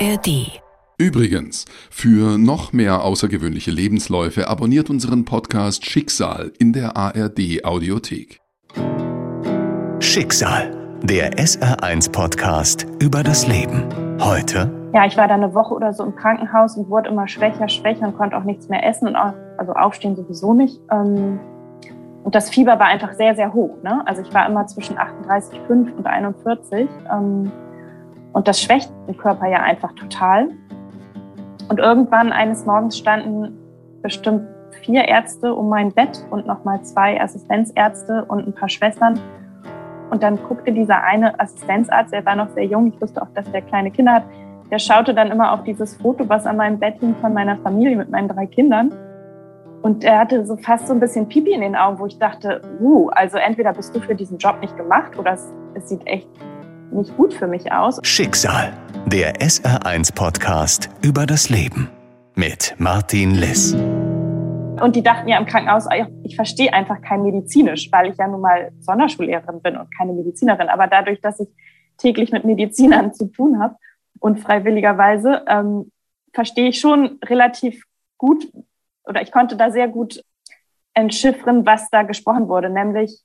ARD. Übrigens, für noch mehr außergewöhnliche Lebensläufe abonniert unseren Podcast Schicksal in der ARD Audiothek. Schicksal, der SR1 -Podcast über das Leben. Heute. Ja, ich war da eine Woche oder so im Krankenhaus und wurde immer schwächer, schwächer und konnte auch nichts mehr essen und auch, also aufstehen sowieso nicht. Ähm, und das Fieber war einfach sehr, sehr hoch. Ne? Also ich war immer zwischen 38,5 und 41. Und das schwächt den Körper ja einfach total. Und irgendwann eines Morgens standen bestimmt vier Ärzte um mein Bett und nochmal zwei Assistenzärzte und ein paar Schwestern. Und dann guckte dieser eine Assistenzarzt, der war noch sehr jung, ich wusste auch, dass der kleine Kinder hat, der schaute dann immer auf dieses Foto, was an meinem Bett hing von meiner Familie mit meinen drei Kindern. Und er hatte so fast so ein bisschen Pipi in den Augen, wo ich dachte, uh, also entweder bist du für diesen Job nicht gemacht oder es, es sieht echt nicht gut für mich aus. Schicksal, der SR1-Podcast über das Leben mit Martin Liss. Und die dachten ja im Krankenhaus, ich verstehe einfach kein Medizinisch, weil ich ja nun mal Sonderschullehrerin bin und keine Medizinerin. Aber dadurch, dass ich täglich mit Medizinern zu tun habe und freiwilligerweise, ähm, verstehe ich schon relativ gut oder ich konnte da sehr gut entschiffern, was da gesprochen wurde, nämlich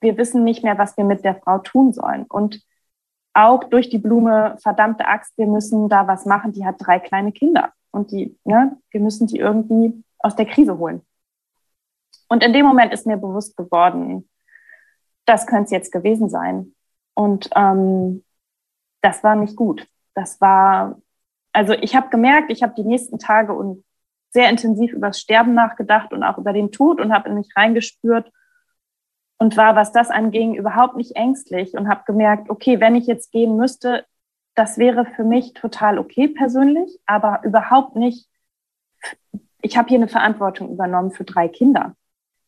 wir wissen nicht mehr, was wir mit der Frau tun sollen. Und auch durch die Blume, verdammte Axt, wir müssen da was machen. Die hat drei kleine Kinder und die, ne, wir müssen die irgendwie aus der Krise holen. Und in dem Moment ist mir bewusst geworden, das könnte es jetzt gewesen sein. Und ähm, das war nicht gut. Das war, also ich habe gemerkt, ich habe die nächsten Tage und sehr intensiv über das Sterben nachgedacht und auch über den Tod und habe in mich reingespürt und war, was das anging, überhaupt nicht ängstlich und habe gemerkt, okay, wenn ich jetzt gehen müsste, das wäre für mich total okay persönlich, aber überhaupt nicht. Ich habe hier eine Verantwortung übernommen für drei Kinder.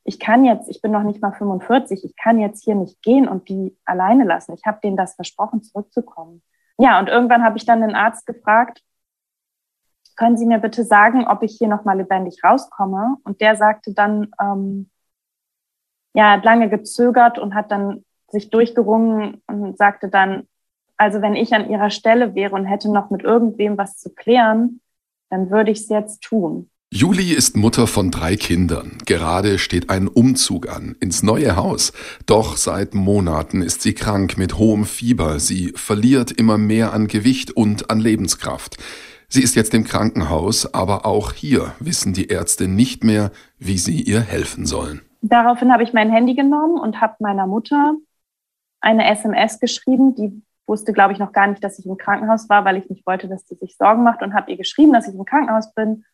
Ich kann jetzt, ich bin noch nicht mal 45, ich kann jetzt hier nicht gehen und die alleine lassen. Ich habe denen das versprochen, zurückzukommen. Ja, und irgendwann habe ich dann den Arzt gefragt, können Sie mir bitte sagen, ob ich hier noch mal lebendig rauskomme? Und der sagte dann, ähm, ja, hat lange gezögert und hat dann sich durchgerungen und sagte dann, also wenn ich an ihrer Stelle wäre und hätte noch mit irgendwem was zu klären, dann würde ich es jetzt tun. Juli ist Mutter von drei Kindern. Gerade steht ein Umzug an ins neue Haus. Doch seit Monaten ist sie krank mit hohem Fieber. Sie verliert immer mehr an Gewicht und an Lebenskraft. Sie ist jetzt im Krankenhaus, aber auch hier wissen die Ärzte nicht mehr, wie sie ihr helfen sollen. Daraufhin habe ich mein Handy genommen und habe meiner Mutter eine SMS geschrieben. Die wusste, glaube ich, noch gar nicht, dass ich im Krankenhaus war, weil ich nicht wollte, dass sie sich Sorgen macht und habe ihr geschrieben, dass ich im Krankenhaus bin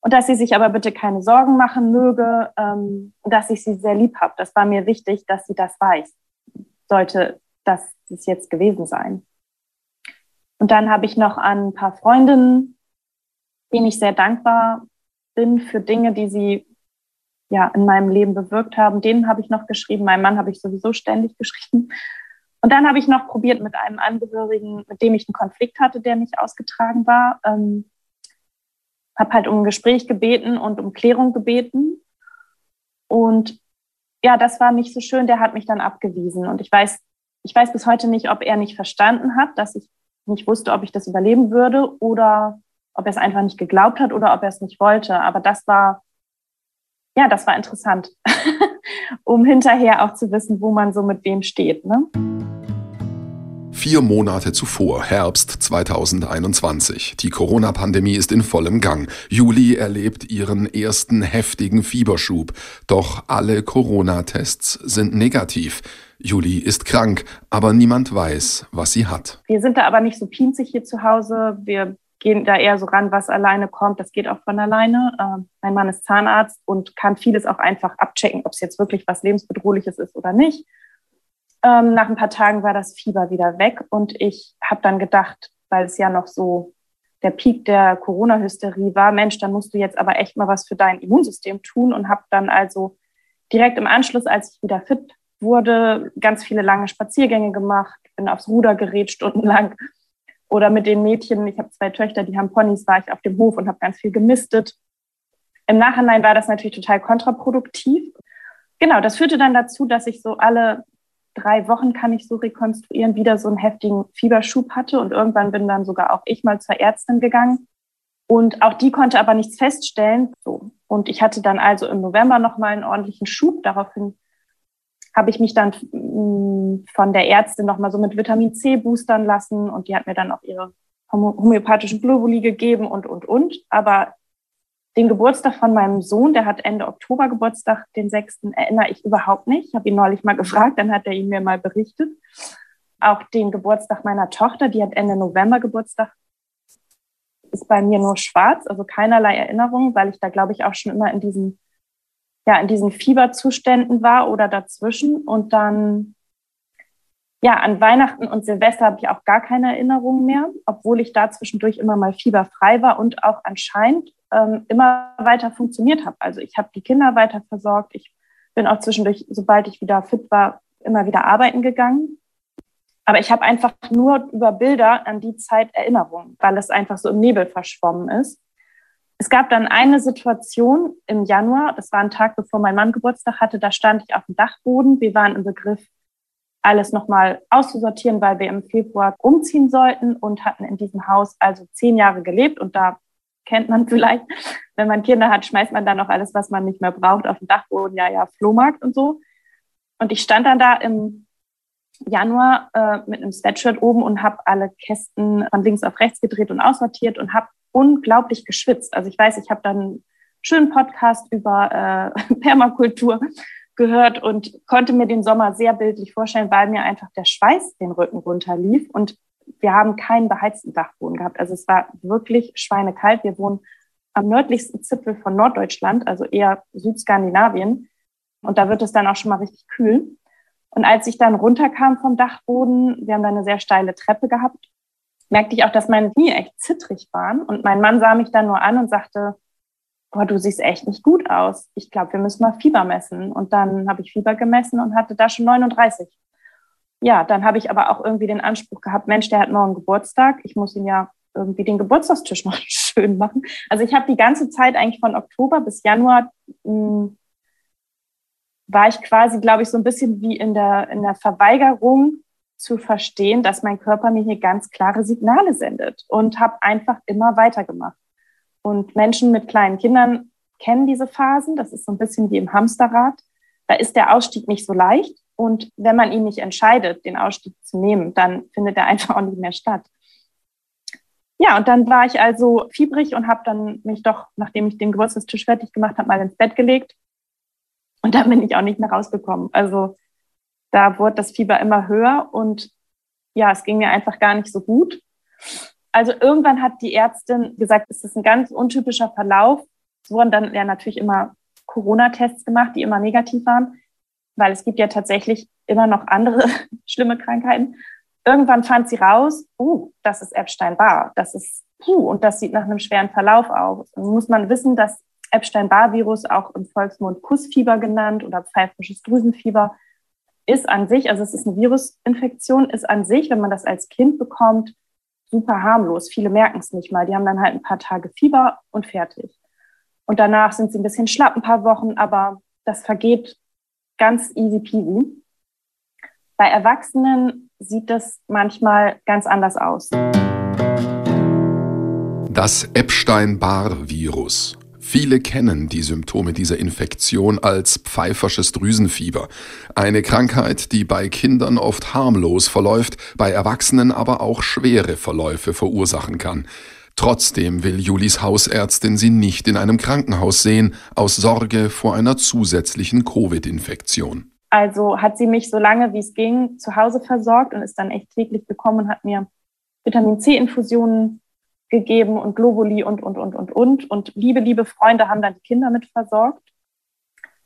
und dass sie sich aber bitte keine Sorgen machen möge, ähm, dass ich sie sehr lieb habe. Das war mir wichtig, dass sie das weiß. Sollte das es jetzt gewesen sein. Und dann habe ich noch an ein paar Freundinnen, denen ich sehr dankbar bin für Dinge, die sie ja in meinem Leben bewirkt haben. Denen habe ich noch geschrieben. Meinem Mann habe ich sowieso ständig geschrieben. Und dann habe ich noch probiert mit einem Angehörigen, mit dem ich einen Konflikt hatte, der nicht ausgetragen war. Ähm, habe halt um ein Gespräch gebeten und um Klärung gebeten. Und ja, das war nicht so schön. Der hat mich dann abgewiesen. Und ich weiß, ich weiß bis heute nicht, ob er nicht verstanden hat, dass ich nicht wusste, ob ich das überleben würde oder ob er es einfach nicht geglaubt hat oder ob er es nicht wollte. Aber das war ja, das war interessant, um hinterher auch zu wissen, wo man so mit wem steht. Ne? Vier Monate zuvor, Herbst 2021. Die Corona-Pandemie ist in vollem Gang. Juli erlebt ihren ersten heftigen Fieberschub. Doch alle Corona-Tests sind negativ. Juli ist krank, aber niemand weiß, was sie hat. Wir sind da aber nicht so pinzig hier zu Hause. Wir gehen da eher so ran, was alleine kommt. Das geht auch von alleine. Äh, mein Mann ist Zahnarzt und kann vieles auch einfach abchecken, ob es jetzt wirklich was lebensbedrohliches ist oder nicht. Ähm, nach ein paar Tagen war das Fieber wieder weg und ich habe dann gedacht, weil es ja noch so der Peak der Corona-Hysterie war, Mensch, dann musst du jetzt aber echt mal was für dein Immunsystem tun und habe dann also direkt im Anschluss, als ich wieder fit wurde, ganz viele lange Spaziergänge gemacht, bin aufs Ruder gerät stundenlang oder mit den Mädchen, ich habe zwei Töchter, die haben Ponys, war ich auf dem Hof und habe ganz viel gemistet. Im Nachhinein war das natürlich total kontraproduktiv. Genau, das führte dann dazu, dass ich so alle drei Wochen, kann ich so rekonstruieren, wieder so einen heftigen Fieberschub hatte. Und irgendwann bin dann sogar auch ich mal zur Ärztin gegangen. Und auch die konnte aber nichts feststellen. So. Und ich hatte dann also im November nochmal einen ordentlichen Schub. Daraufhin habe ich mich dann von der Ärztin nochmal so mit Vitamin C boostern lassen. Und die hat mir dann auch ihre homöopathischen Globuli gegeben und, und, und. Aber den Geburtstag von meinem Sohn, der hat Ende Oktober Geburtstag, den 6. erinnere ich überhaupt nicht. Ich habe ihn neulich mal gefragt, dann hat er ihn mir mal berichtet. Auch den Geburtstag meiner Tochter, die hat Ende November Geburtstag, ist bei mir nur schwarz, also keinerlei Erinnerung, weil ich da, glaube ich, auch schon immer in diesen, ja, in diesen Fieberzuständen war oder dazwischen. Und dann, ja, an Weihnachten und Silvester habe ich auch gar keine Erinnerungen mehr, obwohl ich da zwischendurch immer mal fieberfrei war und auch anscheinend ähm, immer weiter funktioniert habe. Also ich habe die Kinder weiter versorgt. Ich bin auch zwischendurch, sobald ich wieder fit war, immer wieder arbeiten gegangen. Aber ich habe einfach nur über Bilder an die Zeit Erinnerungen, weil es einfach so im Nebel verschwommen ist. Es gab dann eine Situation im Januar, das war ein Tag, bevor mein Mann Geburtstag hatte, da stand ich auf dem Dachboden. Wir waren im Begriff, alles nochmal auszusortieren, weil wir im Februar umziehen sollten und hatten in diesem Haus also zehn Jahre gelebt und da kennt man vielleicht. Wenn man Kinder hat, schmeißt man dann noch alles, was man nicht mehr braucht, auf den Dachboden, ja, ja, Flohmarkt und so. Und ich stand dann da im Januar äh, mit einem Sweatshirt oben und habe alle Kästen von links auf rechts gedreht und aussortiert und habe unglaublich geschwitzt. Also ich weiß, ich habe dann einen schönen Podcast über äh, Permakultur gehört und konnte mir den Sommer sehr bildlich vorstellen, weil mir einfach der Schweiß den Rücken runterlief und wir haben keinen beheizten Dachboden gehabt. Also es war wirklich schweinekalt. Wir wohnen am nördlichsten Zipfel von Norddeutschland, also eher Südskandinavien. Und da wird es dann auch schon mal richtig kühl. Und als ich dann runterkam vom Dachboden, wir haben da eine sehr steile Treppe gehabt, merkte ich auch, dass meine Knie echt zittrig waren. Und mein Mann sah mich dann nur an und sagte, boah, du siehst echt nicht gut aus. Ich glaube, wir müssen mal Fieber messen. Und dann habe ich Fieber gemessen und hatte da schon 39 ja, dann habe ich aber auch irgendwie den Anspruch gehabt, Mensch, der hat morgen Geburtstag, ich muss ihm ja irgendwie den Geburtstagstisch noch schön machen. Also ich habe die ganze Zeit eigentlich von Oktober bis Januar mh, hm, war ich quasi, glaube ich, so ein bisschen wie in der, in der Verweigerung zu verstehen, dass mein Körper mir hier ganz klare Signale sendet und habe einfach immer weitergemacht. Und Menschen mit kleinen Kindern kennen diese Phasen. Das ist so ein bisschen wie im Hamsterrad. Da ist der Ausstieg nicht so leicht. Und wenn man ihn nicht entscheidet, den Ausstieg zu nehmen, dann findet er einfach auch nicht mehr statt. Ja, und dann war ich also fiebrig und habe dann mich doch, nachdem ich den Geburtstagstisch fertig gemacht habe, mal ins Bett gelegt. Und dann bin ich auch nicht mehr rausgekommen. Also da wurde das Fieber immer höher und ja, es ging mir einfach gar nicht so gut. Also irgendwann hat die Ärztin gesagt, es ist ein ganz untypischer Verlauf. Es wurden dann ja natürlich immer Corona-Tests gemacht, die immer negativ waren weil es gibt ja tatsächlich immer noch andere schlimme Krankheiten. Irgendwann fand sie raus, uh, das ist Epstein-Barr, das ist, puh, und das sieht nach einem schweren Verlauf aus. Und muss man wissen, dass Epstein-Barr-Virus, auch im Volksmund Kussfieber genannt oder pfeifrisches Drüsenfieber, ist an sich, also es ist eine Virusinfektion, ist an sich, wenn man das als Kind bekommt, super harmlos. Viele merken es nicht mal. Die haben dann halt ein paar Tage Fieber und fertig. Und danach sind sie ein bisschen schlapp, ein paar Wochen, aber das vergeht ganz easy peasy. Bei Erwachsenen sieht es manchmal ganz anders aus. Das Epstein-Barr-Virus. Viele kennen die Symptome dieser Infektion als pfeifersches Drüsenfieber. Eine Krankheit, die bei Kindern oft harmlos verläuft, bei Erwachsenen aber auch schwere Verläufe verursachen kann. Trotzdem will Julis Hausärztin sie nicht in einem Krankenhaus sehen, aus Sorge vor einer zusätzlichen Covid-Infektion. Also hat sie mich so lange wie es ging zu Hause versorgt und ist dann echt täglich gekommen und hat mir Vitamin C-Infusionen gegeben und Globuli und, und, und, und, und. Und liebe, liebe Freunde haben dann die Kinder mit versorgt.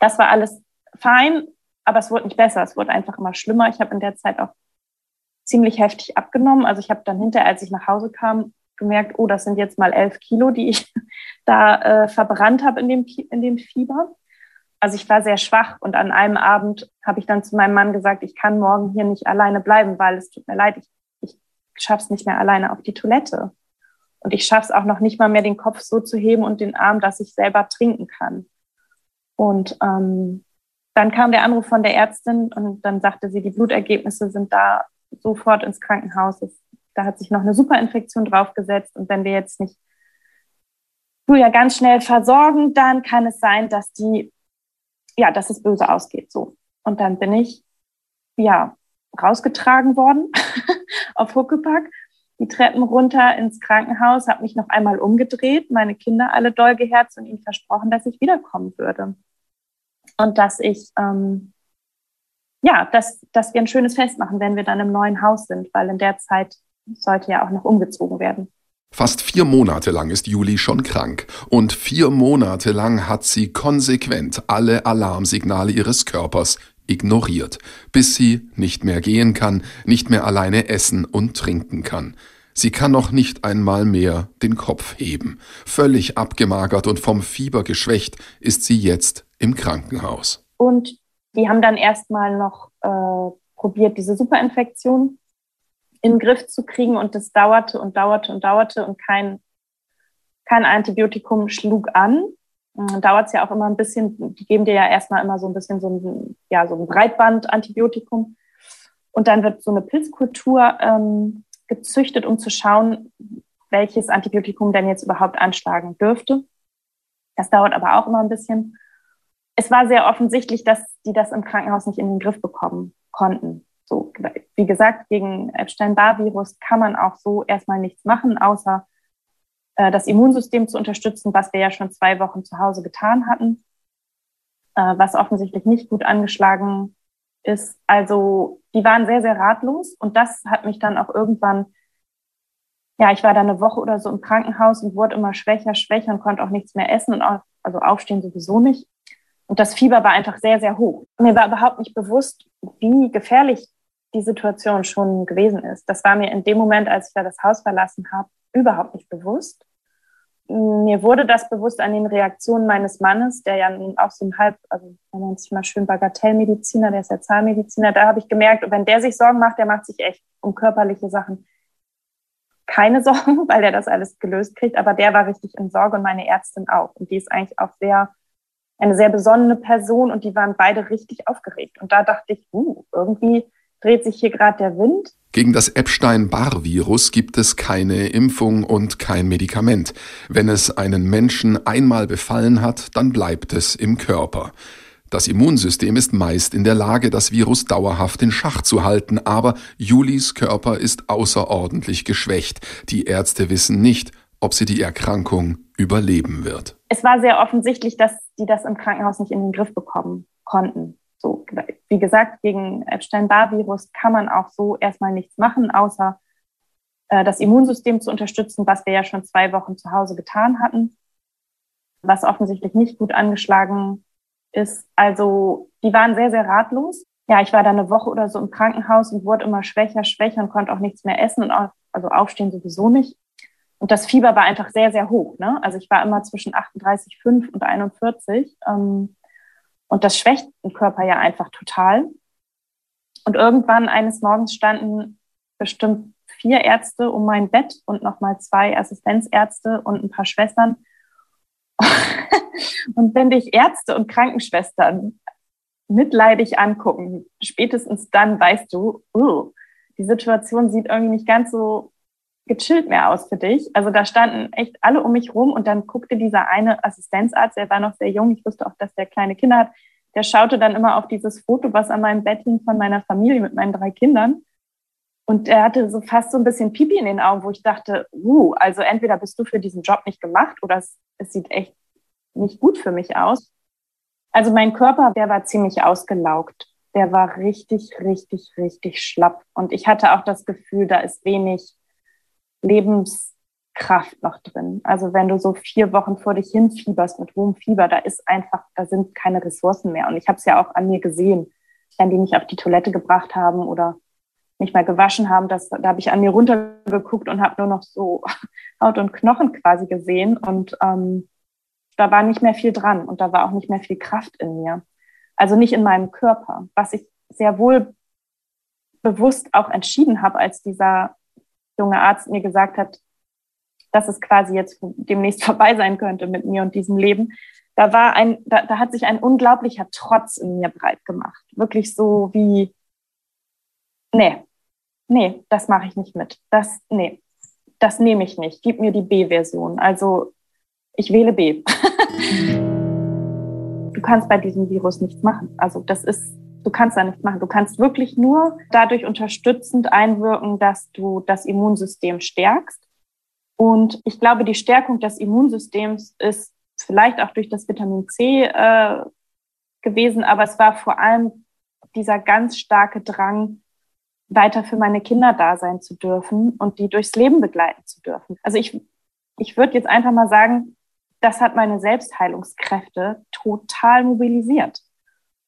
Das war alles fein, aber es wurde nicht besser. Es wurde einfach immer schlimmer. Ich habe in der Zeit auch ziemlich heftig abgenommen. Also ich habe dann hinterher, als ich nach Hause kam, gemerkt, oh, das sind jetzt mal elf Kilo, die ich da äh, verbrannt habe in dem, in dem Fieber. Also ich war sehr schwach und an einem Abend habe ich dann zu meinem Mann gesagt, ich kann morgen hier nicht alleine bleiben, weil es tut mir leid, ich, ich schaffe es nicht mehr alleine auf die Toilette. Und ich schaffe es auch noch nicht mal mehr, den Kopf so zu heben und den Arm, dass ich selber trinken kann. Und ähm, dann kam der Anruf von der Ärztin und dann sagte sie, die Blutergebnisse sind da sofort ins Krankenhaus. Da hat sich noch eine Superinfektion draufgesetzt und wenn wir jetzt nicht Julia ganz schnell versorgen, dann kann es sein, dass die, ja, dass es böse ausgeht. So. Und dann bin ich, ja, rausgetragen worden auf Huckepack, die Treppen runter ins Krankenhaus, habe mich noch einmal umgedreht, meine Kinder alle doll geherzt und ihnen versprochen, dass ich wiederkommen würde. Und dass ich, ähm, ja, dass, dass wir ein schönes Fest machen, wenn wir dann im neuen Haus sind, weil in der Zeit sollte ja auch noch umgezogen werden. Fast vier Monate lang ist Juli schon krank und vier Monate lang hat sie konsequent alle Alarmsignale ihres Körpers ignoriert, bis sie nicht mehr gehen kann, nicht mehr alleine essen und trinken kann. Sie kann noch nicht einmal mehr den Kopf heben. Völlig abgemagert und vom Fieber geschwächt ist sie jetzt im Krankenhaus. Und die haben dann erstmal noch äh, probiert, diese Superinfektion in den Griff zu kriegen. Und das dauerte und dauerte und dauerte und kein, kein Antibiotikum schlug an. Dauert es ja auch immer ein bisschen, die geben dir ja erstmal immer so ein bisschen so ein, ja, so ein Breitband-Antibiotikum. Und dann wird so eine Pilzkultur ähm, gezüchtet, um zu schauen, welches Antibiotikum denn jetzt überhaupt anschlagen dürfte. Das dauert aber auch immer ein bisschen. Es war sehr offensichtlich, dass die das im Krankenhaus nicht in den Griff bekommen konnten. So, wie gesagt, gegen Epstein-Barr-Virus kann man auch so erstmal nichts machen, außer äh, das Immunsystem zu unterstützen, was wir ja schon zwei Wochen zu Hause getan hatten, äh, was offensichtlich nicht gut angeschlagen ist. Also die waren sehr, sehr ratlos und das hat mich dann auch irgendwann, ja, ich war da eine Woche oder so im Krankenhaus und wurde immer schwächer, schwächer und konnte auch nichts mehr essen und auch, also aufstehen sowieso nicht. Und das Fieber war einfach sehr, sehr hoch. Mir war überhaupt nicht bewusst, wie gefährlich die Situation schon gewesen ist. Das war mir in dem Moment, als ich da das Haus verlassen habe, überhaupt nicht bewusst. Mir wurde das bewusst an den Reaktionen meines Mannes, der ja nun auch so ein halb, also man nennt sich mal schön Bagatellmediziner, der ist ja Zahnmediziner. Da habe ich gemerkt, wenn der sich Sorgen macht, der macht sich echt um körperliche Sachen keine Sorgen, weil der das alles gelöst kriegt. Aber der war richtig in Sorge und meine Ärztin auch. Und die ist eigentlich auch sehr, eine sehr besonnene Person und die waren beide richtig aufgeregt. Und da dachte ich, uh, irgendwie dreht sich hier gerade der Wind. Gegen das Epstein-Barr-Virus gibt es keine Impfung und kein Medikament. Wenn es einen Menschen einmal befallen hat, dann bleibt es im Körper. Das Immunsystem ist meist in der Lage, das Virus dauerhaft in Schach zu halten, aber Julis Körper ist außerordentlich geschwächt. Die Ärzte wissen nicht, ob sie die Erkrankung überleben wird. Es war sehr offensichtlich, dass die das im Krankenhaus nicht in den Griff bekommen konnten. So, wie gesagt, gegen Epstein-Barr-Virus kann man auch so erstmal nichts machen, außer äh, das Immunsystem zu unterstützen, was wir ja schon zwei Wochen zu Hause getan hatten, was offensichtlich nicht gut angeschlagen ist. Also die waren sehr, sehr ratlos. Ja, ich war da eine Woche oder so im Krankenhaus und wurde immer schwächer, schwächer und konnte auch nichts mehr essen und auch, also aufstehen sowieso nicht. Und das Fieber war einfach sehr, sehr hoch. Ne? Also ich war immer zwischen 38,5 und 41. Ähm, und das schwächt den Körper ja einfach total. Und irgendwann eines Morgens standen bestimmt vier Ärzte um mein Bett und nochmal zwei Assistenzärzte und ein paar Schwestern. und wenn dich Ärzte und Krankenschwestern mitleidig angucken, spätestens dann weißt du, uh, die Situation sieht irgendwie nicht ganz so gechillt mehr aus für dich. Also da standen echt alle um mich rum und dann guckte dieser eine Assistenzarzt, der war noch sehr jung, ich wusste auch, dass der kleine Kinder hat, der schaute dann immer auf dieses Foto, was an meinem Bett hing von meiner Familie mit meinen drei Kindern. Und er hatte so fast so ein bisschen Pipi in den Augen, wo ich dachte, uh, also entweder bist du für diesen Job nicht gemacht oder es, es sieht echt nicht gut für mich aus. Also mein Körper, der war ziemlich ausgelaugt. Der war richtig, richtig, richtig schlapp. Und ich hatte auch das Gefühl, da ist wenig Lebenskraft noch drin. Also wenn du so vier Wochen vor dich hinfieberst mit hohem Fieber, da ist einfach, da sind keine Ressourcen mehr. Und ich habe es ja auch an mir gesehen, wenn die mich auf die Toilette gebracht haben oder mich mal gewaschen haben, das, da habe ich an mir runtergeguckt und habe nur noch so Haut und Knochen quasi gesehen. Und ähm, da war nicht mehr viel dran und da war auch nicht mehr viel Kraft in mir. Also nicht in meinem Körper, was ich sehr wohl bewusst auch entschieden habe, als dieser junge Arzt mir gesagt hat, dass es quasi jetzt demnächst vorbei sein könnte mit mir und diesem Leben, da war ein, da, da hat sich ein unglaublicher Trotz in mir breit gemacht. Wirklich so wie, nee, nee, das mache ich nicht mit. Das, nee, das nehme ich nicht. Gib mir die B-Version. Also ich wähle B. du kannst bei diesem Virus nichts machen. Also das ist, du kannst da nichts machen. Du kannst wirklich nur dadurch unterstützend einwirken, dass du das Immunsystem stärkst. Und ich glaube, die Stärkung des Immunsystems ist vielleicht auch durch das Vitamin C äh, gewesen, aber es war vor allem dieser ganz starke Drang, weiter für meine Kinder da sein zu dürfen und die durchs Leben begleiten zu dürfen. Also ich, ich würde jetzt einfach mal sagen, das hat meine Selbstheilungskräfte total mobilisiert.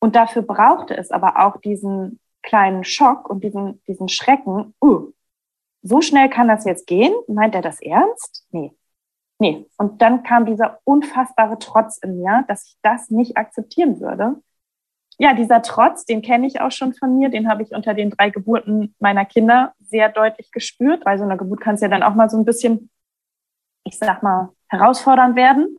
Und dafür brauchte es aber auch diesen kleinen Schock und diesen, diesen Schrecken. Uh, so schnell kann das jetzt gehen? Meint er das ernst? Nee. Nee. Und dann kam dieser unfassbare Trotz in mir, dass ich das nicht akzeptieren würde. Ja, dieser Trotz, den kenne ich auch schon von mir, den habe ich unter den drei Geburten meiner Kinder sehr deutlich gespürt. Bei so einer Geburt kann es ja dann auch mal so ein bisschen, ich sag mal, herausfordernd werden.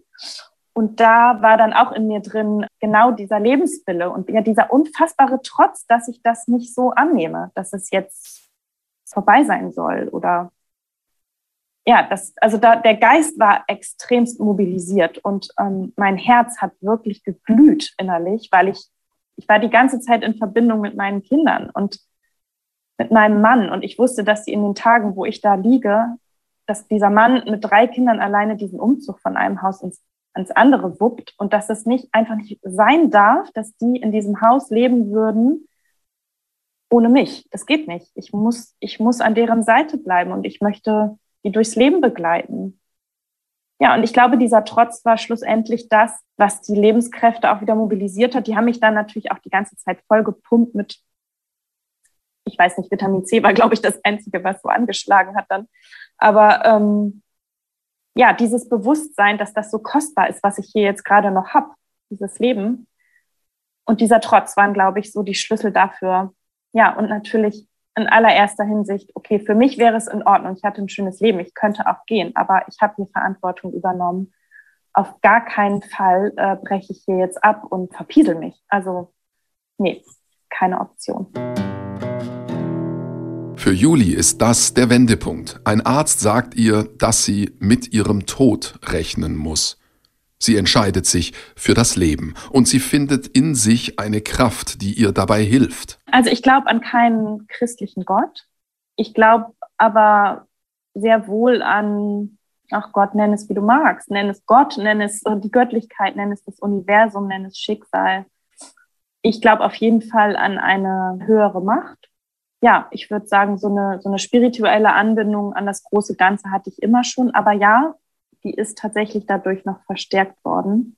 Und da war dann auch in mir drin genau dieser Lebenswille und ja, dieser unfassbare Trotz, dass ich das nicht so annehme, dass es jetzt vorbei sein soll oder ja, das, also da, der Geist war extremst mobilisiert und ähm, mein Herz hat wirklich geglüht innerlich, weil ich, ich war die ganze Zeit in Verbindung mit meinen Kindern und mit meinem Mann. Und ich wusste, dass sie in den Tagen, wo ich da liege, dass dieser Mann mit drei Kindern alleine diesen Umzug von einem Haus ins, ins andere wuppt und dass es nicht einfach nicht sein darf, dass die in diesem Haus leben würden ohne mich. Das geht nicht. Ich muss, ich muss an deren Seite bleiben und ich möchte die durchs Leben begleiten. Ja, und ich glaube, dieser Trotz war schlussendlich das, was die Lebenskräfte auch wieder mobilisiert hat. Die haben mich dann natürlich auch die ganze Zeit voll gepumpt mit ich weiß nicht, Vitamin C war, glaube ich, das Einzige, was so angeschlagen hat dann. Aber ähm, ja, dieses Bewusstsein, dass das so kostbar ist, was ich hier jetzt gerade noch habe, dieses Leben. Und dieser Trotz waren, glaube ich, so die Schlüssel dafür. Ja, und natürlich in allererster Hinsicht, okay, für mich wäre es in Ordnung, ich hatte ein schönes Leben, ich könnte auch gehen, aber ich habe die Verantwortung übernommen. Auf gar keinen Fall äh, breche ich hier jetzt ab und verpiesel mich. Also, nee, keine Option. Für Juli ist das der Wendepunkt. Ein Arzt sagt ihr, dass sie mit ihrem Tod rechnen muss. Sie entscheidet sich für das Leben und sie findet in sich eine Kraft, die ihr dabei hilft. Also ich glaube an keinen christlichen Gott. Ich glaube aber sehr wohl an, ach Gott, nenn es wie du magst, nenn es Gott, nenn es die Göttlichkeit, nenn es das Universum, nenn es Schicksal. Ich glaube auf jeden Fall an eine höhere Macht ja, ich würde sagen, so eine, so eine spirituelle Anbindung an das große Ganze hatte ich immer schon. Aber ja, die ist tatsächlich dadurch noch verstärkt worden,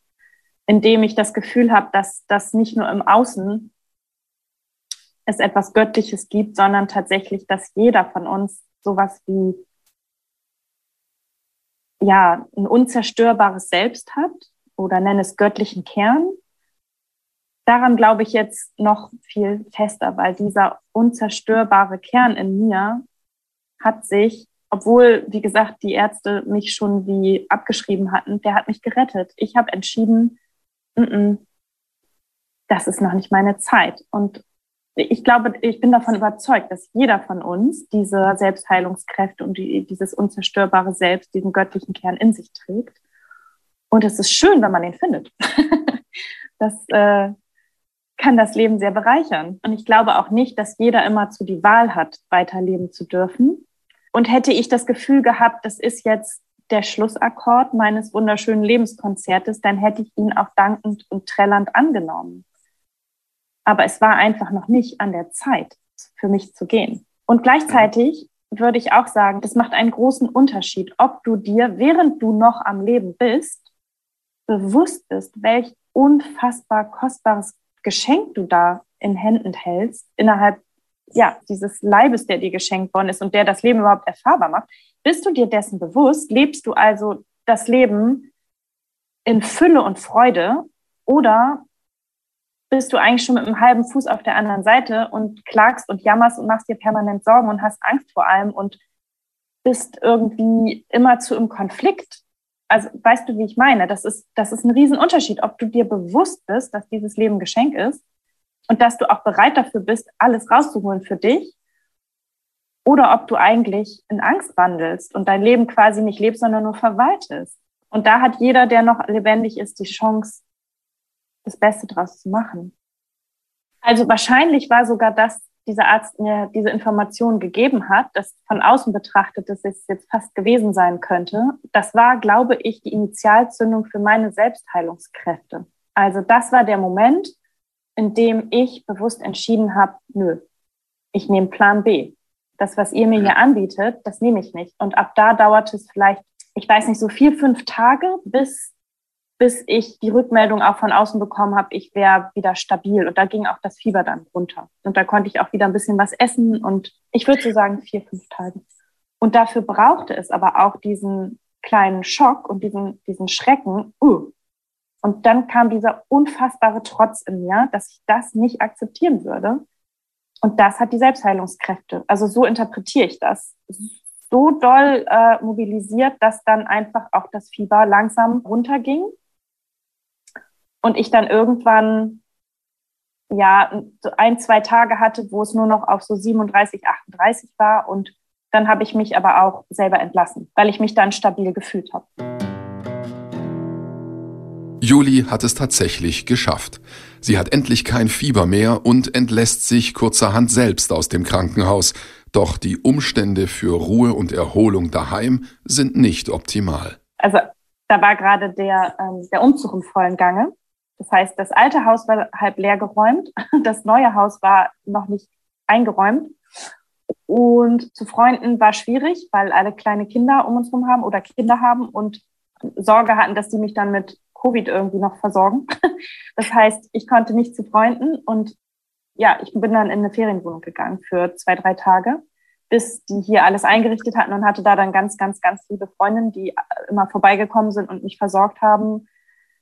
indem ich das Gefühl habe, dass das nicht nur im Außen es etwas Göttliches gibt, sondern tatsächlich, dass jeder von uns sowas wie ja, ein unzerstörbares Selbst hat oder nenne es göttlichen Kern daran glaube ich jetzt noch viel fester, weil dieser unzerstörbare Kern in mir hat sich, obwohl, wie gesagt, die Ärzte mich schon wie abgeschrieben hatten, der hat mich gerettet. Ich habe entschieden, n -n, das ist noch nicht meine Zeit. Und ich glaube, ich bin davon überzeugt, dass jeder von uns diese Selbstheilungskräfte und die, dieses unzerstörbare Selbst, diesen göttlichen Kern in sich trägt. Und es ist schön, wenn man ihn findet. das, äh, kann das Leben sehr bereichern. Und ich glaube auch nicht, dass jeder immer zu die Wahl hat, weiterleben zu dürfen. Und hätte ich das Gefühl gehabt, das ist jetzt der Schlussakkord meines wunderschönen Lebenskonzertes, dann hätte ich ihn auch dankend und trällernd angenommen. Aber es war einfach noch nicht an der Zeit, für mich zu gehen. Und gleichzeitig würde ich auch sagen, das macht einen großen Unterschied, ob du dir, während du noch am Leben bist, bewusst bist, welch unfassbar kostbares Geschenk du da in Händen hältst, innerhalb ja, dieses Leibes, der dir geschenkt worden ist und der das Leben überhaupt erfahrbar macht, bist du dir dessen bewusst? Lebst du also das Leben in Fülle und Freude oder bist du eigentlich schon mit einem halben Fuß auf der anderen Seite und klagst und jammerst und machst dir permanent Sorgen und hast Angst vor allem und bist irgendwie immerzu im Konflikt? Also weißt du, wie ich meine? Das ist, das ist ein Riesenunterschied, ob du dir bewusst bist, dass dieses Leben Geschenk ist und dass du auch bereit dafür bist, alles rauszuholen für dich oder ob du eigentlich in Angst wandelst und dein Leben quasi nicht lebst, sondern nur verwaltest. Und da hat jeder, der noch lebendig ist, die Chance, das Beste draus zu machen. Also wahrscheinlich war sogar das, dieser Arzt mir diese Information gegeben hat, dass von außen betrachtet, dass es jetzt fast gewesen sein könnte. Das war, glaube ich, die Initialzündung für meine Selbstheilungskräfte. Also das war der Moment, in dem ich bewusst entschieden habe, nö, ich nehme Plan B. Das, was ihr mir hier anbietet, das nehme ich nicht. Und ab da dauerte es vielleicht, ich weiß nicht, so vier, fünf Tage, bis, bis ich die Rückmeldung auch von außen bekommen habe, ich wäre wieder stabil. Und da ging auch das Fieber dann runter. Und da konnte ich auch wieder ein bisschen was essen. Und ich würde so sagen, vier, fünf Tage. Und dafür brauchte es aber auch diesen kleinen Schock und diesen, diesen Schrecken. Uh. Und dann kam dieser unfassbare Trotz in mir, dass ich das nicht akzeptieren würde. Und das hat die Selbstheilungskräfte. Also so interpretiere ich das. So doll äh, mobilisiert, dass dann einfach auch das Fieber langsam runterging. Und ich dann irgendwann ja so ein, zwei Tage hatte, wo es nur noch auf so 37, 38 war. Und dann habe ich mich aber auch selber entlassen, weil ich mich dann stabil gefühlt habe. Juli hat es tatsächlich geschafft. Sie hat endlich kein Fieber mehr und entlässt sich kurzerhand selbst aus dem Krankenhaus. Doch die Umstände für Ruhe und Erholung daheim sind nicht optimal. Also da war gerade der, ähm, der Umzug im vollen Gange. Das heißt, das alte Haus war halb leer geräumt, das neue Haus war noch nicht eingeräumt. Und zu Freunden war schwierig, weil alle kleine Kinder um uns herum haben oder Kinder haben und Sorge hatten, dass die mich dann mit Covid irgendwie noch versorgen. Das heißt, ich konnte nicht zu Freunden und ja, ich bin dann in eine Ferienwohnung gegangen für zwei, drei Tage, bis die hier alles eingerichtet hatten und hatte da dann ganz, ganz, ganz liebe Freundinnen, die immer vorbeigekommen sind und mich versorgt haben,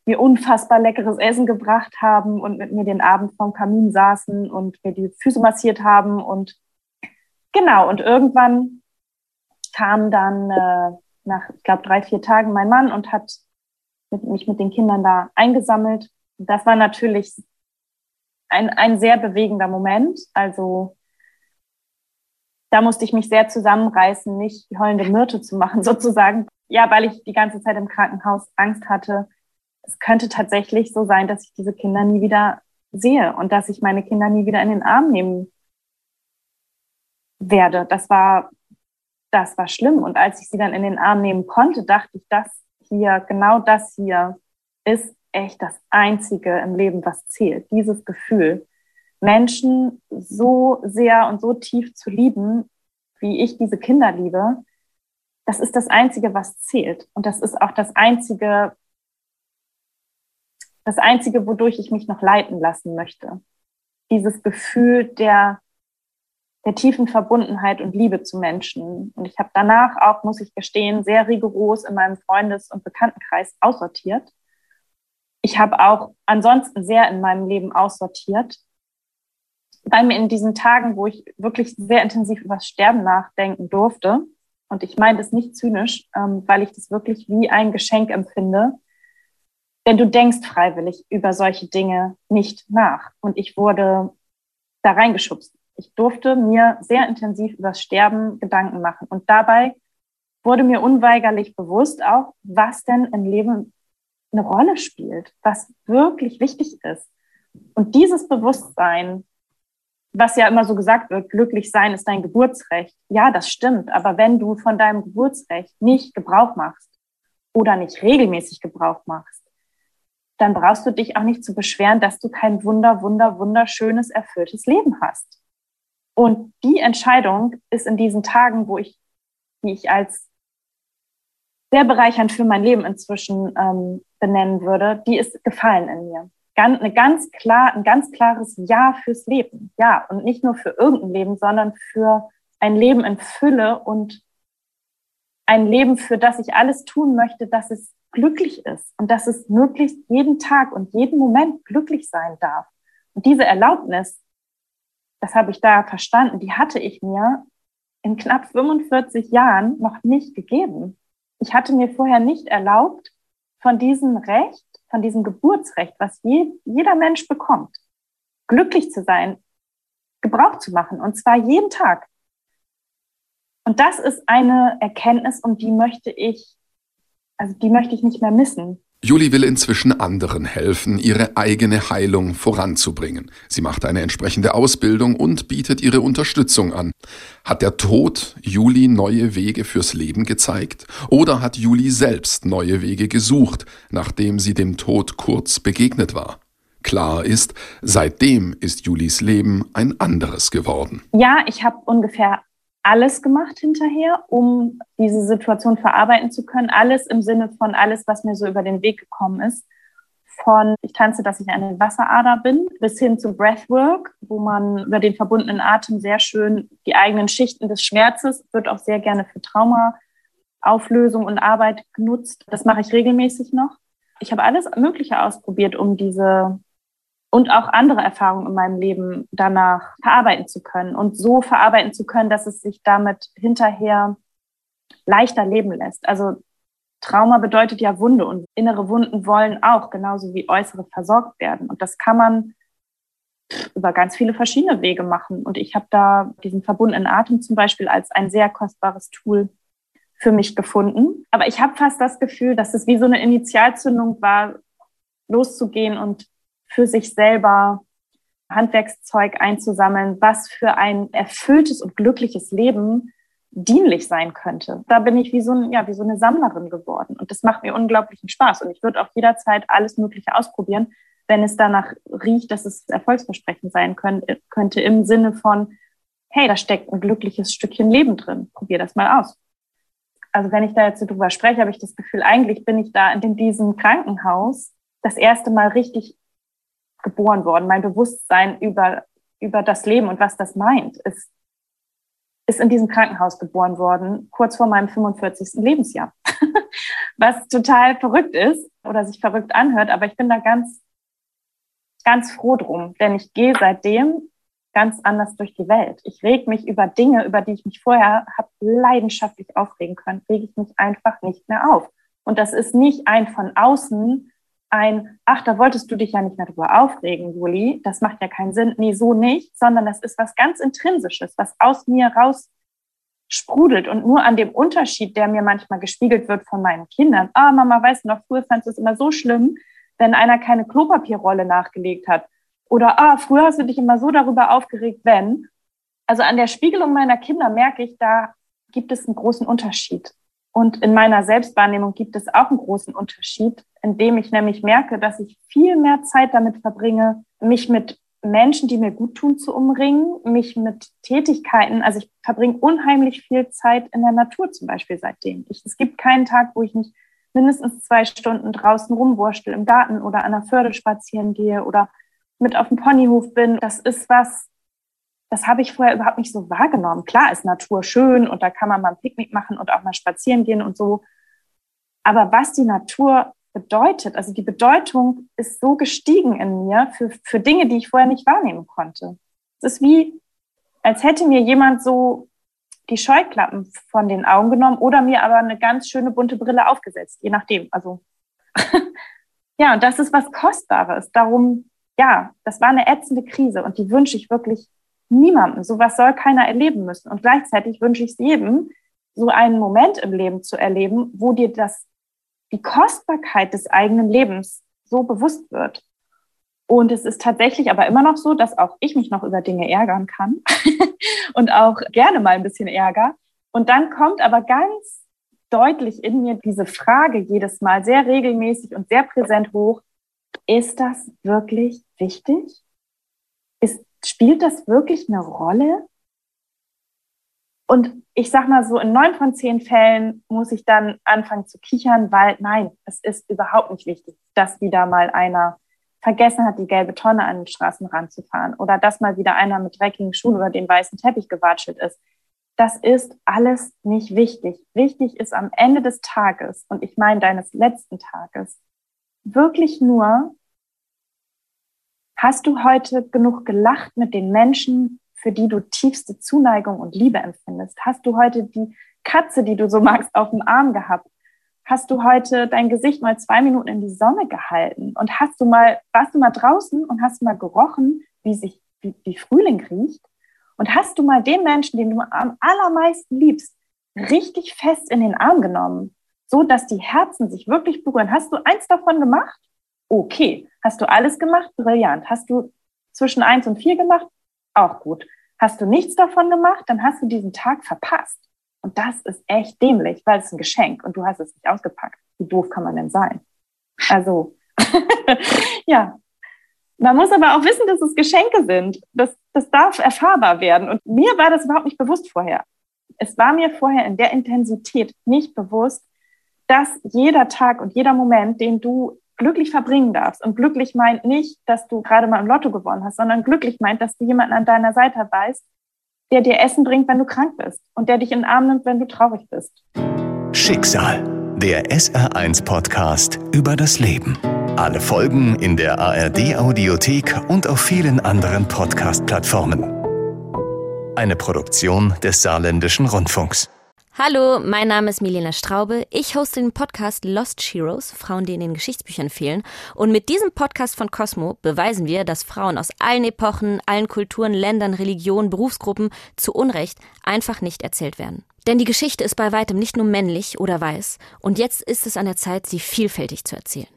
mir unfassbar leckeres Essen gebracht haben und mit mir den Abend vorm Kamin saßen und mir die Füße massiert haben und genau, und irgendwann kam dann äh, nach, ich glaube, drei, vier Tagen mein Mann und hat mit, mich mit den Kindern da eingesammelt. Das war natürlich ein, ein sehr bewegender Moment. Also da musste ich mich sehr zusammenreißen, nicht die heulende Myrte zu machen, sozusagen. Ja, weil ich die ganze Zeit im Krankenhaus Angst hatte. Es könnte tatsächlich so sein, dass ich diese Kinder nie wieder sehe und dass ich meine Kinder nie wieder in den Arm nehmen werde. Das war, das war schlimm. Und als ich sie dann in den Arm nehmen konnte, dachte ich, das hier, genau das hier ist echt das Einzige im Leben, was zählt. Dieses Gefühl, Menschen so sehr und so tief zu lieben, wie ich diese Kinder liebe, das ist das Einzige, was zählt. Und das ist auch das Einzige, das Einzige, wodurch ich mich noch leiten lassen möchte. Dieses Gefühl der der tiefen Verbundenheit und Liebe zu Menschen. Und ich habe danach auch, muss ich gestehen, sehr rigoros in meinem Freundes- und Bekanntenkreis aussortiert. Ich habe auch ansonsten sehr in meinem Leben aussortiert, weil mir in diesen Tagen, wo ich wirklich sehr intensiv über das Sterben nachdenken durfte, und ich meine das nicht zynisch, ähm, weil ich das wirklich wie ein Geschenk empfinde, denn du denkst freiwillig über solche Dinge nicht nach. Und ich wurde da reingeschubst ich durfte mir sehr intensiv über das Sterben Gedanken machen. Und dabei wurde mir unweigerlich bewusst auch, was denn im Leben eine Rolle spielt, was wirklich wichtig ist. Und dieses Bewusstsein, was ja immer so gesagt wird, glücklich sein ist dein Geburtsrecht. Ja, das stimmt. Aber wenn du von deinem Geburtsrecht nicht Gebrauch machst oder nicht regelmäßig Gebrauch machst, dann brauchst du dich auch nicht zu beschweren, dass du kein wunder, wunder, wunderschönes, erfülltes Leben hast. Und die Entscheidung ist in diesen Tagen, wo ich, die ich als sehr bereichernd für mein Leben inzwischen ähm, benennen würde, die ist gefallen in mir. Ganz, eine ganz klar, ein ganz klares Ja fürs Leben. Ja, und nicht nur für irgendein Leben, sondern für ein Leben in Fülle und ein Leben, für das ich alles tun möchte, dass es glücklich ist und dass es möglichst jeden Tag und jeden Moment glücklich sein darf. Und diese Erlaubnis, das habe ich da verstanden, die hatte ich mir in knapp 45 Jahren noch nicht gegeben. ich hatte mir vorher nicht erlaubt, von diesem Recht, von diesem Geburtsrecht, was je, jeder Mensch bekommt, glücklich zu sein, Gebrauch zu machen. Und zwar jeden Tag. Und das ist eine Erkenntnis, um die möchte ich, also die möchte ich nicht mehr missen. Juli will inzwischen anderen helfen, ihre eigene Heilung voranzubringen. Sie macht eine entsprechende Ausbildung und bietet ihre Unterstützung an. Hat der Tod Juli neue Wege fürs Leben gezeigt? Oder hat Juli selbst neue Wege gesucht, nachdem sie dem Tod kurz begegnet war? Klar ist, seitdem ist Julis Leben ein anderes geworden. Ja, ich habe ungefähr alles gemacht hinterher, um diese Situation verarbeiten zu können. Alles im Sinne von alles, was mir so über den Weg gekommen ist. Von ich tanze, dass ich eine Wasserader bin, bis hin zu Breathwork, wo man über den verbundenen Atem sehr schön die eigenen Schichten des Schmerzes, wird auch sehr gerne für Traumaauflösung und Arbeit genutzt. Das mache ich regelmäßig noch. Ich habe alles Mögliche ausprobiert, um diese und auch andere Erfahrungen in meinem Leben danach verarbeiten zu können und so verarbeiten zu können, dass es sich damit hinterher leichter leben lässt. Also Trauma bedeutet ja Wunde und innere Wunden wollen auch genauso wie äußere versorgt werden. Und das kann man über ganz viele verschiedene Wege machen. Und ich habe da diesen verbundenen Atem zum Beispiel als ein sehr kostbares Tool für mich gefunden. Aber ich habe fast das Gefühl, dass es wie so eine Initialzündung war, loszugehen und für sich selber Handwerkszeug einzusammeln, was für ein erfülltes und glückliches Leben dienlich sein könnte. Da bin ich wie so, ein, ja, wie so eine Sammlerin geworden. Und das macht mir unglaublichen Spaß. Und ich würde auch jederzeit alles Mögliche ausprobieren, wenn es danach riecht, dass es erfolgsversprechend sein könnte, im Sinne von, hey, da steckt ein glückliches Stückchen Leben drin. Probier das mal aus. Also wenn ich da jetzt drüber spreche, habe ich das Gefühl, eigentlich bin ich da in diesem Krankenhaus das erste Mal richtig geboren worden. Mein Bewusstsein über, über das Leben und was das meint, ist, ist in diesem Krankenhaus geboren worden, kurz vor meinem 45. Lebensjahr. was total verrückt ist oder sich verrückt anhört, aber ich bin da ganz, ganz froh drum, denn ich gehe seitdem ganz anders durch die Welt. Ich reg mich über Dinge, über die ich mich vorher habe leidenschaftlich aufregen können, rege ich mich einfach nicht mehr auf. Und das ist nicht ein von außen ein, ach, da wolltest du dich ja nicht mehr drüber aufregen, Juli, das macht ja keinen Sinn. Nee, so nicht, sondern das ist was ganz Intrinsisches, was aus mir raus sprudelt und nur an dem Unterschied, der mir manchmal gespiegelt wird von meinen Kindern. Ah, Mama, weißt du noch, früher fandest du es immer so schlimm, wenn einer keine Klopapierrolle nachgelegt hat. Oder, ah, früher hast du dich immer so darüber aufgeregt, wenn. Also an der Spiegelung meiner Kinder merke ich, da gibt es einen großen Unterschied. Und in meiner Selbstwahrnehmung gibt es auch einen großen Unterschied, indem ich nämlich merke, dass ich viel mehr Zeit damit verbringe, mich mit Menschen, die mir gut tun, zu umringen, mich mit Tätigkeiten, also ich verbringe unheimlich viel Zeit in der Natur zum Beispiel seitdem. Ich, es gibt keinen Tag, wo ich nicht mindestens zwei Stunden draußen rumwurschtel im Garten oder an der Förde spazieren gehe oder mit auf dem Ponyhof bin. Das ist was, das habe ich vorher überhaupt nicht so wahrgenommen. Klar ist Natur schön und da kann man mal ein Picknick machen und auch mal spazieren gehen und so. Aber was die Natur bedeutet, also die Bedeutung ist so gestiegen in mir für, für Dinge, die ich vorher nicht wahrnehmen konnte. Es ist wie, als hätte mir jemand so die Scheuklappen von den Augen genommen oder mir aber eine ganz schöne bunte Brille aufgesetzt, je nachdem. Also ja, und das ist was Kostbares. Darum, ja, das war eine ätzende Krise und die wünsche ich wirklich niemandem. Sowas soll keiner erleben müssen. Und gleichzeitig wünsche ich es jedem, so einen Moment im Leben zu erleben, wo dir das, die Kostbarkeit des eigenen Lebens so bewusst wird. Und es ist tatsächlich aber immer noch so, dass auch ich mich noch über Dinge ärgern kann und auch gerne mal ein bisschen ärger. Und dann kommt aber ganz deutlich in mir diese Frage jedes Mal sehr regelmäßig und sehr präsent hoch. Ist das wirklich wichtig? Spielt das wirklich eine Rolle? Und ich sag mal so, in neun von zehn Fällen muss ich dann anfangen zu kichern, weil nein, es ist überhaupt nicht wichtig, dass wieder mal einer vergessen hat, die gelbe Tonne an den Straßenrand zu fahren oder dass mal wieder einer mit dreckigen Schuhen über den weißen Teppich gewatschelt ist. Das ist alles nicht wichtig. Wichtig ist am Ende des Tages, und ich meine deines letzten Tages, wirklich nur, Hast du heute genug gelacht mit den Menschen, für die du tiefste Zuneigung und Liebe empfindest? Hast du heute die Katze, die du so magst, auf dem Arm gehabt? hast du heute dein Gesicht mal zwei Minuten in die Sonne gehalten und hast du mal, warst du mal draußen und hast mal gerochen, wie sich, wie, wie Frühling riecht? Und hast du mal den Menschen, den du am allermeisten liebst, richtig fest in den Arm genommen, so dass die Herzen sich wirklich berühren? Hast du eins davon gemacht? Okay. Hast du alles gemacht? Brillant. Hast du zwischen eins und vier gemacht? Auch gut. Hast du nichts davon gemacht? Dann hast du diesen Tag verpasst. Und das ist echt dämlich, weil es ein Geschenk und du hast es nicht ausgepackt. Wie doof kann man denn sein? Also, ja. Man muss aber auch wissen, dass es Geschenke sind. Das, das darf erfahrbar werden. Und mir war das überhaupt nicht bewusst vorher. Es war mir vorher in der Intensität nicht bewusst, dass jeder Tag und jeder Moment, den du glücklich verbringen darfst. Und glücklich meint nicht, dass du gerade mal im Lotto gewonnen hast, sondern glücklich meint, dass du jemanden an deiner Seite weißt, der dir Essen bringt, wenn du krank bist und der dich in den Arm nimmt, wenn du traurig bist. Schicksal, der SR1 -Podcast über das Leben. Alle Folgen in der ARD-Audiothek und auf vielen anderen Podcast-Plattformen. Eine Produktion des Saarländischen Rundfunks. Hallo, mein Name ist Milena Straube. Ich hoste den Podcast Lost Heroes, Frauen, die in den Geschichtsbüchern fehlen. Und mit diesem Podcast von Cosmo beweisen wir, dass Frauen aus allen Epochen, allen Kulturen, Ländern, Religionen, Berufsgruppen zu Unrecht einfach nicht erzählt werden. Denn die Geschichte ist bei weitem nicht nur männlich oder weiß. Und jetzt ist es an der Zeit, sie vielfältig zu erzählen.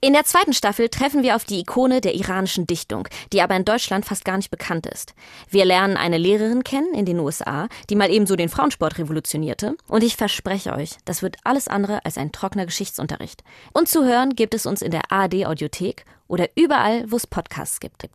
In der zweiten Staffel treffen wir auf die Ikone der iranischen Dichtung, die aber in Deutschland fast gar nicht bekannt ist. Wir lernen eine Lehrerin kennen in den USA, die mal ebenso den Frauensport revolutionierte. Und ich verspreche euch, das wird alles andere als ein trockener Geschichtsunterricht. Und zu hören gibt es uns in der ARD Audiothek oder überall, wo es Podcasts gibt.